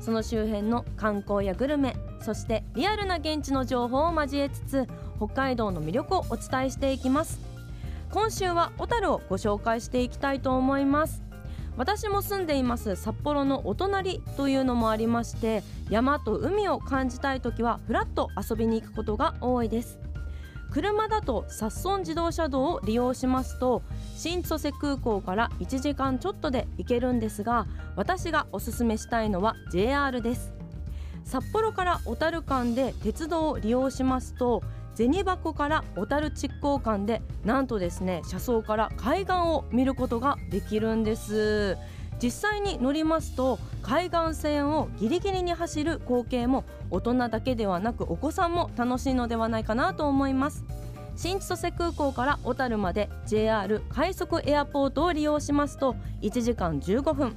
その周辺の観光やグルメそしてリアルな現地の情報を交えつつ北海道の魅力をお伝えしていきます。今週は小樽をご紹介していきたいと思います。私も住んでいます札幌のお隣というのもありまして山と海を感じたい時はふらっと遊びに行くことが多いです。車だと札村自動車道を利用しますと新千歳空港から1時間ちょっとで行けるんですが私がおすすめしたいのは JR です。札幌から小樽間で鉄道を利用しますと銭箱から小樽築港間でなんとですね車窓から海岸を見ることができるんです。実際に乗りますと海岸線をギリギリに走る光景も大人だけではなくお子さんも楽しいのではないかなと思います。新千歳空港から小樽まで JR 快速エアポートを利用しますと1時間15分。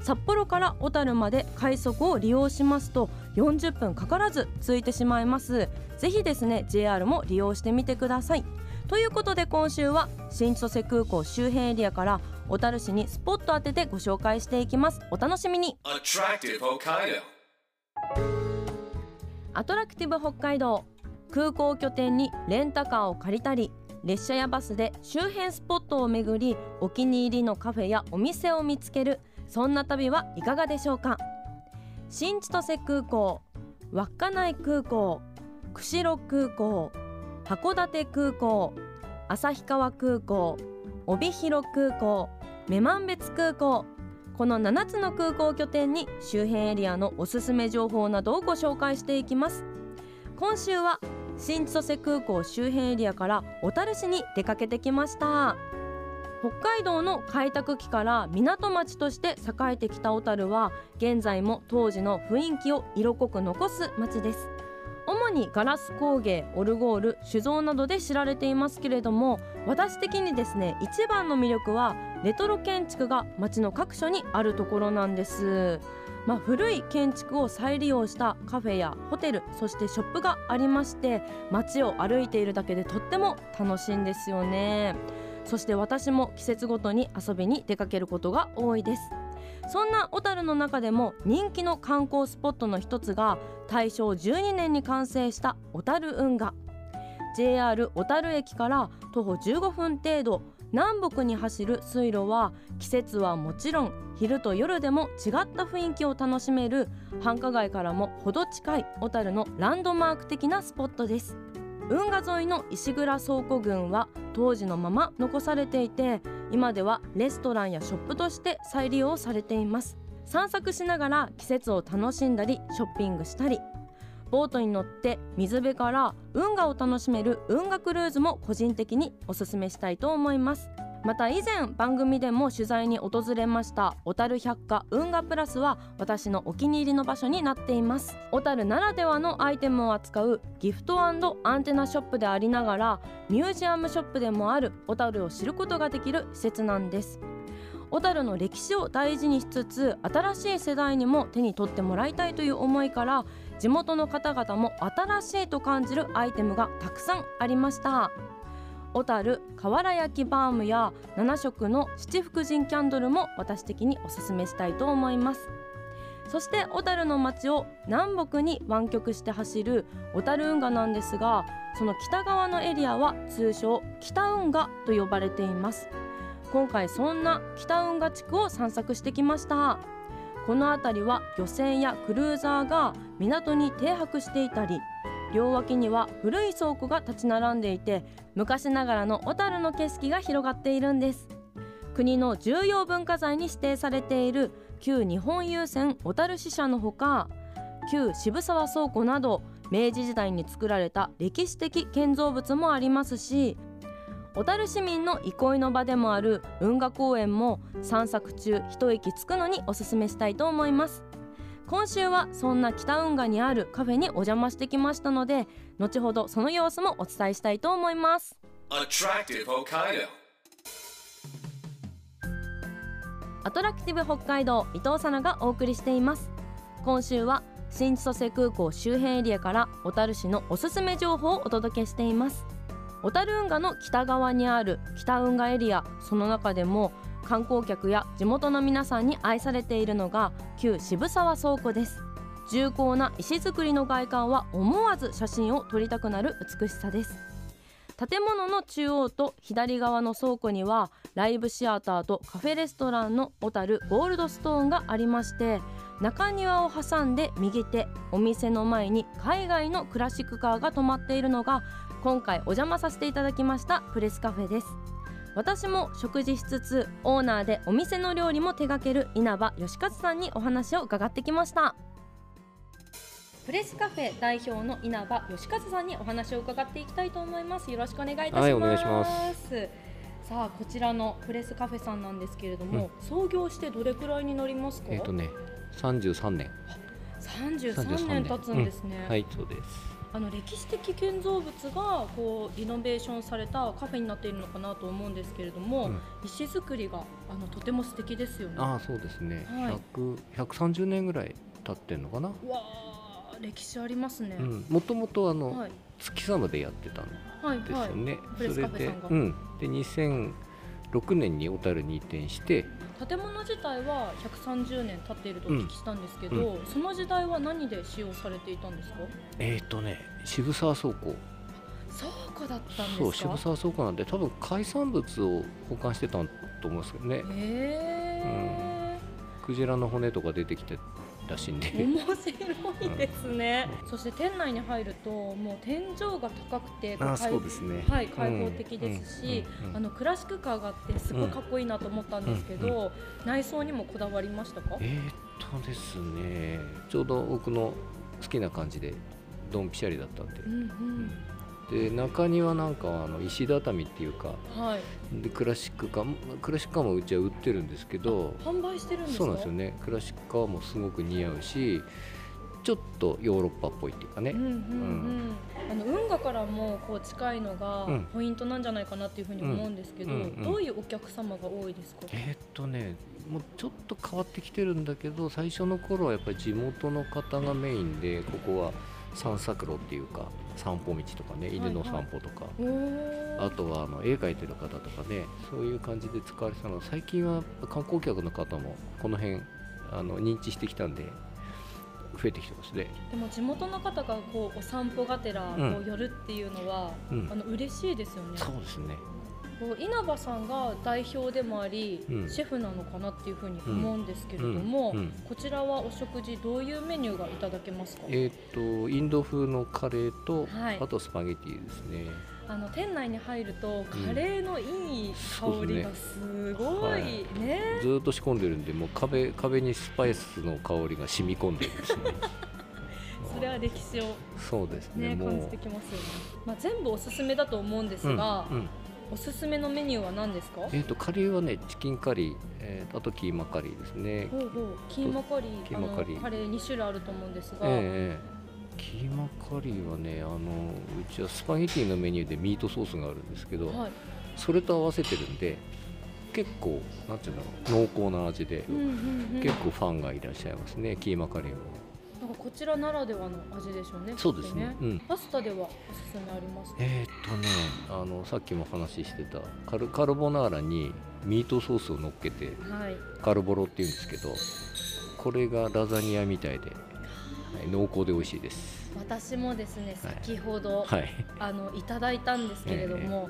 札幌から小樽まで快速を利用しますと40分かからず着いてしまいます。ぜひですね JR も利用してみてください。ということで今週は新千歳空港周辺エリアから小樽市にスポット当ててご紹介していきます。お楽しみに.アトラクティブ北海道。空港拠点にレンタカーを借りたり列車やバスで周辺スポットを巡りお気に入りのカフェやお店を見つける。そんな旅はいかがでしょうか。新千歳空港。稚内空港。釧路空港。函館空港。旭川空港。帯広空港女満別空港。この7つの空港拠点に周辺エリアのおすすめ情報などをご紹介していきます。今週は新千歳空港周辺エリアから小樽市に出かけてきました。北海道の開拓期から港町として栄えてきた小樽は現在も当時の雰囲気を色濃く残す町です。主にガラス工芸オルゴール酒造などで知られていますけれども私的にですね一番の魅力はレトロ建築が街の各所にあるところなんです。まあ、古い建築を再利用したカフェやホテルそしてショップがありまして街を歩いているだけでとっても楽しいんですよね。そして私も季節ごとに遊びに出かけることが多いです。そんな小樽の中でも人気の観光スポットの一つが大正12年に完成した小樽運河。JR 小樽駅から徒歩15分程度南北に走る水路は季節はもちろん昼と夜でも違った雰囲気を楽しめる繁華街からも程近い小樽のランドマーク的なスポットです。運河沿いの石倉倉庫群は当時のまま残されていて今ではレストランやショップとして再利用されています。散策しながら季節を楽しんだりショッピングしたり。ボートに乗って水辺から運河を楽しめる運河クルーズも個人的におすすめしたいと思います。また以前番組でも取材に訪れました小樽百貨運河プラスは私のお気に入りの場所になっています。小樽ならではのアイテムを扱うギフトアンテナショップでありながらミュージアムショップでもある小樽を知ることができる施設なんです。小樽の歴史を大事にしつつ新しい世代にも手に取ってもらいたいという思いから地元の方々も新しいと感じるアイテムがたくさんありました。小樽瓦焼きバームや7色の七福神キャンドルも私的におすすめしたいと思います。そして小樽の街を南北に湾曲して走る小樽運河なんですがその北側のエリアは通称北運河と呼ばれています。今回そんな北運河地区を散策してきました。この辺りは漁船やクルーザーが港に停泊していたり両脇には古い倉庫が立ち並んでいて昔ながらの小樽の景色が広がっているんです。国の重要文化財に指定されている旧日本郵船小樽支社のほか旧渋沢倉庫など明治時代に作られた歴史的建造物もありますし小樽市民の憩いの場でもある運河公園も散策中一息つくのにおすすめしたいと思います。今週はそんな北運河にあるカフェにお邪魔してきましたので後ほどその様子もお伝えしたいと思います.アトラクティブ北海道伊藤さながお送りしています。今週は新千歳空港周辺エリアから小樽市のおすすめ情報をお届けしています小樽運河の北側にある北運河エリアその中でも観光客や地元の皆さんに愛されているのが旧渋沢倉庫です。重厚な石造りの外観は思わず写真を撮りたくなる美しさです。建物の中央と左側の倉庫にはライブシアターとカフェレストランの小樽ゴールドストーンがありまして中庭を挟んで右手お店の前に海外のクラシックカーが止まっているのが今回お邪魔させていただきましたプレスカフェです。私も食事しつつオーナーでお店の料理も手掛ける稲葉義勝さんにお話を伺ってきました。プレスカフェ代表の稲葉義勝さんにお話を伺っていきたいと思います。よろしくお願いいたします,、はいお願いします。さあこちらのプレスカフェさんなんですけれども、創業してどれくらいになりますか、えっ、とね、33年。33年。経つんですね、うん。はい、そうです。あの歴史的建造物がこうリノベーションされたカフェになっているのかなと思うんですけれども、うん石造りがあのとても素敵ですよね。ああ、そうですね。はい100 130年ぐらい経ってんのかな？わあ歴史ありますね。うん、もともとあの、はい月様でやってたんはいはいですよ。ね。プレスカフェさんがうん、で2006年に小樽に移転して、建物自体は130年経っているとお聞きしたんですけど、うんその時代は何で使用されていたんですか？えっ、とね、渋沢倉庫。倉庫だったんそう、ですか？渋沢倉庫なんで、多分海産物を保管してたと思うんですけどね。へえ。クジラの骨とか出てきてらしいんで。面白いですね、そして店内に入るともう天井が高くてあそうですね。はい、開放的ですし、うん。うん。うん。あのクラシックカーがあってすごいかっこいいなと思ったんですけど、内装にもこだわりましたか？えー、っとですね。ちょうど僕の好きな感じでドンピシャリだったんで。うん。うん、で中庭なんかはあの石畳っていうかはい。でクラシックカークラシックカーもうちは売ってるんですけど販売してるんですか？そうなんですよねクラシックカーもすごく似合うしちょっとヨーロッパっぽいっていうかね、うんうんうん。あの運河からもこう近いのがうんポイントなんじゃないかなっていうふうに思うんですけど、うんうんうんどういうお客様が多いですか？えーっとねもうちょっと変わってきてるんだけど最初の頃はやっぱり地元の方がメインでここは散策路っていうか散歩道とかね犬の散歩とか、おーあとはあの絵描いてる方とかねそういう感じで使われてたの最近は観光客の方もこの辺あの認知してきたんで増えてきてますね。でも地元の方がこうお散歩がてらこうんう寄るっていうのは、うんあの嬉しいですよね。そうですね。稲葉さんが代表でもあり、うんシェフなのかなっていうふうに思うんですけれども、うんうんこちらはお食事どういうメニューがいただけますか？えっ、とインド風のカレーと、はいあとスパゲティですね。あの店内に入るとカレーのいい香りがすごはいいね。ずーっと仕込んでるんでもう壁壁にスパイスの香りが染み込んでるんですね。それは歴史をそうですね。ね感じてきますよね。まあ全部おすすめだと思うんですが、うんうんおすすめのメニューは何ですか？えっ、とカレーはねチキンカリー、えーとあとキーマカリーですね。ほうほう。キーマカリーキーマカリー。カレー2種類あると思うんですが、ええキーマカリーはねあのうちはスパゲティのメニューでミートソースがあるんですけど、はい、それと合わせてるんで結構なんていうんだろう濃厚な味で、うんうんうん、結構ファンがいらっしゃいますねキーマカリーもこちらならではの味でしょうね。そうですねきっとうんパスタではおすすめありますか？えーっとねあのさっきも話してたカルカルボナーラにミートソースを乗っけてはい。カルボロっていうんですけどこれがラザニアみたいで、はい濃厚で美味しいです私もですねはい先ほど、はいあのいただいたんですけれども、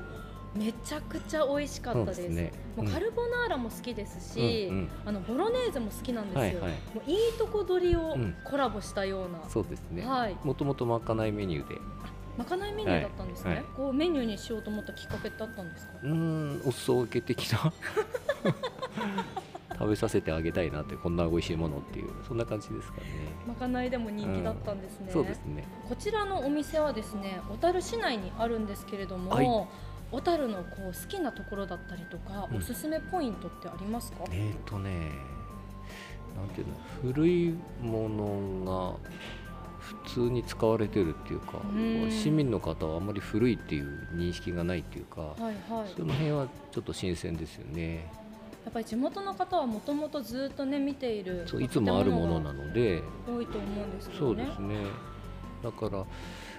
めちゃくちゃ美味しかったです。ね。もうカルボナーラも好きですし、うんうん。あのボロネーゼも好きなんですよ。はいはい。もういいとこ取りをうん。コラボしたような、そうですね、はい。もともとまかないメニューで。まかないメニューだったんですね。はい。はい。こうメニューにしようと思ったきっかけってあったんですか？うーんお裾分け的な？食べさせてあげたいなってこんな美味しいものっていう。そんな感じですかね。まかないでも人気だったんですね。そうですね。こちらのお店はですね小樽市内にあるんですけれども、はい小樽のこう好きなところだったりとか、うん。おすすめポイントってありますか、えーとねなんていうの古いものが普通に使われてるっていうかうん。市民の方はあまり古いっていう認識がないっていうか、はいはい。その辺はちょっと新鮮ですよね。やっぱり地元の方はもともとずっとね見ているそういつもあるものなので多いと思うんですけどね。そうですね。だから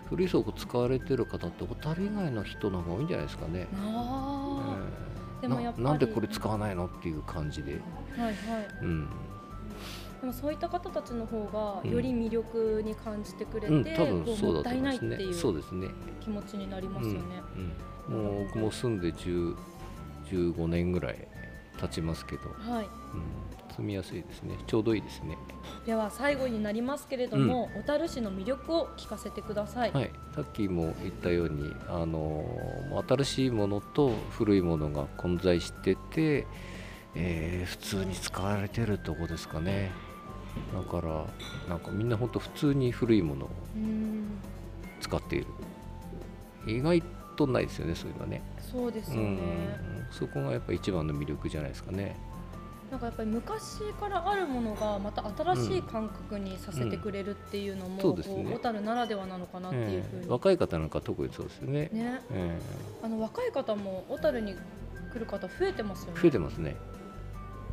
古い倉庫使われてる方って小樽以外の人の方が多いんじゃないですかね、あええでもやっぱりななんでこれ使わないのっていう感じで、あはいはい。うん。でもそういった方たちの方がうんより魅力に感じてくれて、うん、多分そうだと思いますね。そうですね。気持ちになりますよね、うん。うん、もう僕も住んで10 15年ぐらい経ちますけど、はい。うん、住みやすいですね。ちょうどいいですね。では最後になりますけれども、小樽市の魅力を聞かせてください、はい。さっきも言ったようにあの新しいものと古いものが混在してて、えー普通に使われてるとこですかね。だからなんかみんな本当普通に古いものをうん。使っている。意外とないですよねそういうのはね。そうですよね、うんそこがやっぱ一番の魅力じゃないですかね。なんかやっぱり昔からあるものがまた新しい感覚にさせてくれるっていうのも、そうですね。こう小樽ならではなのかなっていうふうに、ええ。若い方なんか特にそうですよね。ね。えあの若い方も小樽に来る方増えてますよえね。増えてますね。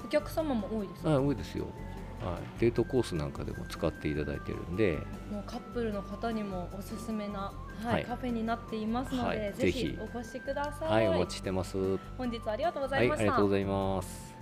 お客様も多いですあ多いですよ、はい、デートコースなんかでも使っていただいてるんで。もうカップルの方にもおすすめな、はいはい。カフェになっていますので、はい。ぜひ。お越しくださ。はいいお待ちしてます。は本日はありがとうございいました。ありがとうございます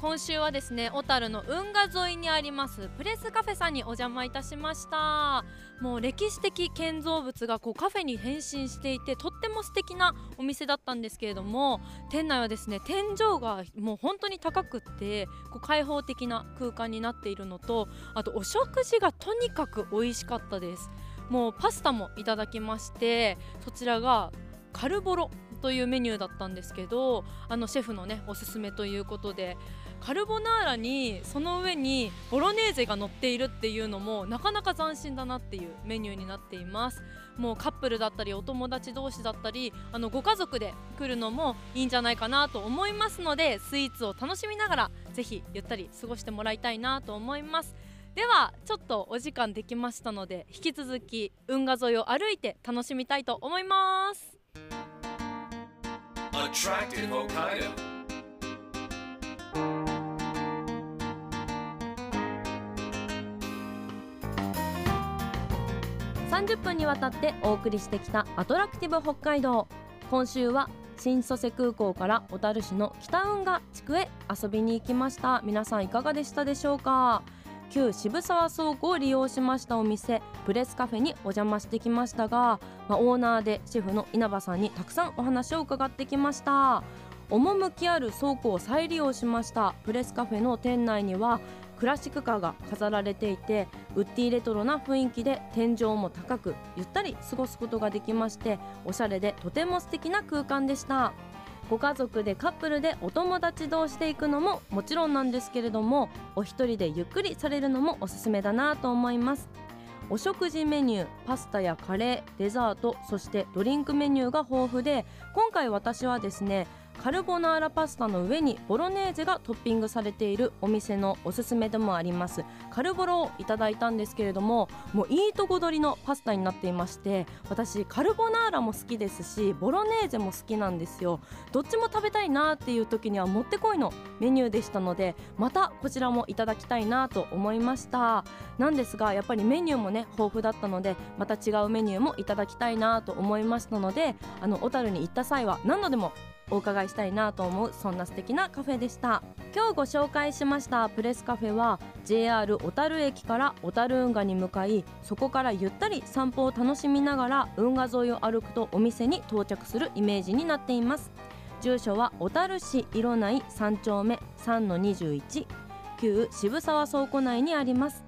今週はですね小樽の運河沿いにありますプレスカフェさんにお邪魔いたしました。もう歴史的建造物がこうカフェに変身していてとっても素敵なお店だったんですけれども店内はですね天井がもう本当に高くってこう開放的な空間になっているのとあとお食事がとにかく美味しかったです。もうパスタもいただきましてそちらがカルボロというメニューだったんですけどあのシェフのねおすすめということでカルボナーラにその上にボロネーゼが乗っているっていうのもなかなか斬新だなっていうメニューになっています。もうカップルだったりお友達同士だったりあのご家族で来るのもいいんじゃないかなと思いますのでスイーツを楽しみながらぜひゆったり過ごしてもらいたいなと思います。ではちょっとお時間できましたので引き続き運河沿いを歩いて楽しみたいと思います。Attractive Hokkaido. 30分にわたってお送りしてきたアトラクティブ北海道。今週は新千歳空港から小樽市の北運河地区へ遊びに行きました。皆さんいかがでしたでしょうか？旧渋沢倉庫を利用しましたお店プレスカフェにお邪魔してきましたが、まあ、オーナーでシェフの稲葉さんにたくさんお話を伺ってきました。趣ある倉庫を再利用しましたプレスカフェの店内にはクラシックカーが飾られていてウッディレトロな雰囲気で天井も高くゆったり過ごすことができましておしゃれでとても素敵な空間でした。ご家族でカップルでお友達同士で行くのももちろんなんですけれどもお一人でゆっくりされるのもおすすめだなと思います。お食事メニューパスタやカレーデザートそしてドリンクメニューが豊富で今回私はですねカルボナーラパスタの上にボロネーゼがトッピングされているお店のおすすめでもあります。カルボロをいただいたんですけれどももういいとこ取りのパスタになっていまして私カルボナーラも好きですしボロネーゼも好きなんですよ。どっちも食べたいなっていう時にはもってこいのメニューでしたのでまたこちらもいただきたいなと思いました。なんですがやっぱりメニューもね豊富だったのでまた違うメニューもいただきたいなと思いましたのであの小樽に行った際は何度でもお伺いしたいなと思うそんな素敵なカフェでした。今日ご紹介しましたプレスカフェは JR 小樽駅から小樽運河に向かいそこからゆったり散歩を楽しみながら運河沿いを歩くとお店に到着するイメージになっています。住所は小樽市色内3丁目3-21旧渋沢倉庫内にあります。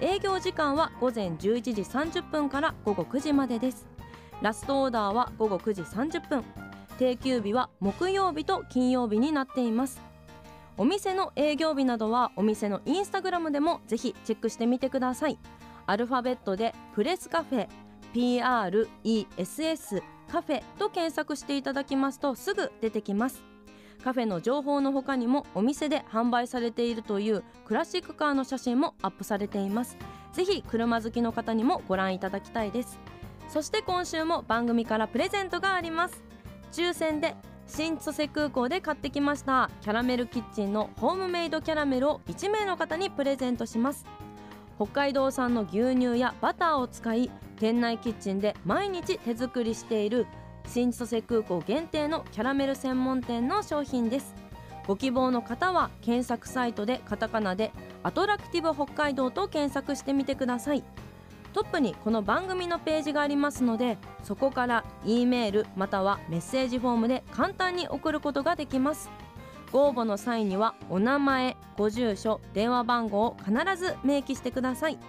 営業時間は午前11時30分から午後9時までです。ラストオーダーは午後9時30分。定休日は木曜日と金曜日になっています。お店の営業日などはお店のインスタグラムでもぜひチェックしてみてください。アルファベットでプレスカフェ PRESS カフェと検索していただきますとすぐ出てきます。カフェの情報の他にもお店で販売されているというクラシックカーの写真もアップされています。ぜひ車好きの方にもご覧いただきたいです。そして今週も番組からプレゼントがあります。抽選で新千歳空港で買ってきました。キャラメルキッチンのホームメイドキャラメルを1名の方にプレゼントします。北海道産の牛乳やバターを使い店内キッチンで毎日手作りしている新千歳空港限定のキャラメル専門店の商品です。ご希望の方は検索サイトでカタカナでアトラクティブ北海道と検索してみてください。トップにこの番組のページがありますのでそこから E メールまたはメッセージフォームで簡単に送ることができます。ご応募の際にはお名前ご住所電話番号を必ず明記してください。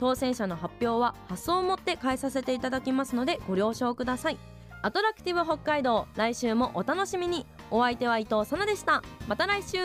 当選者の発表は発送をもって返させていただきますのでご了承ください。アトラクティブ北海道来週もお楽しみに。お相手は伊藤さなでした。また来週。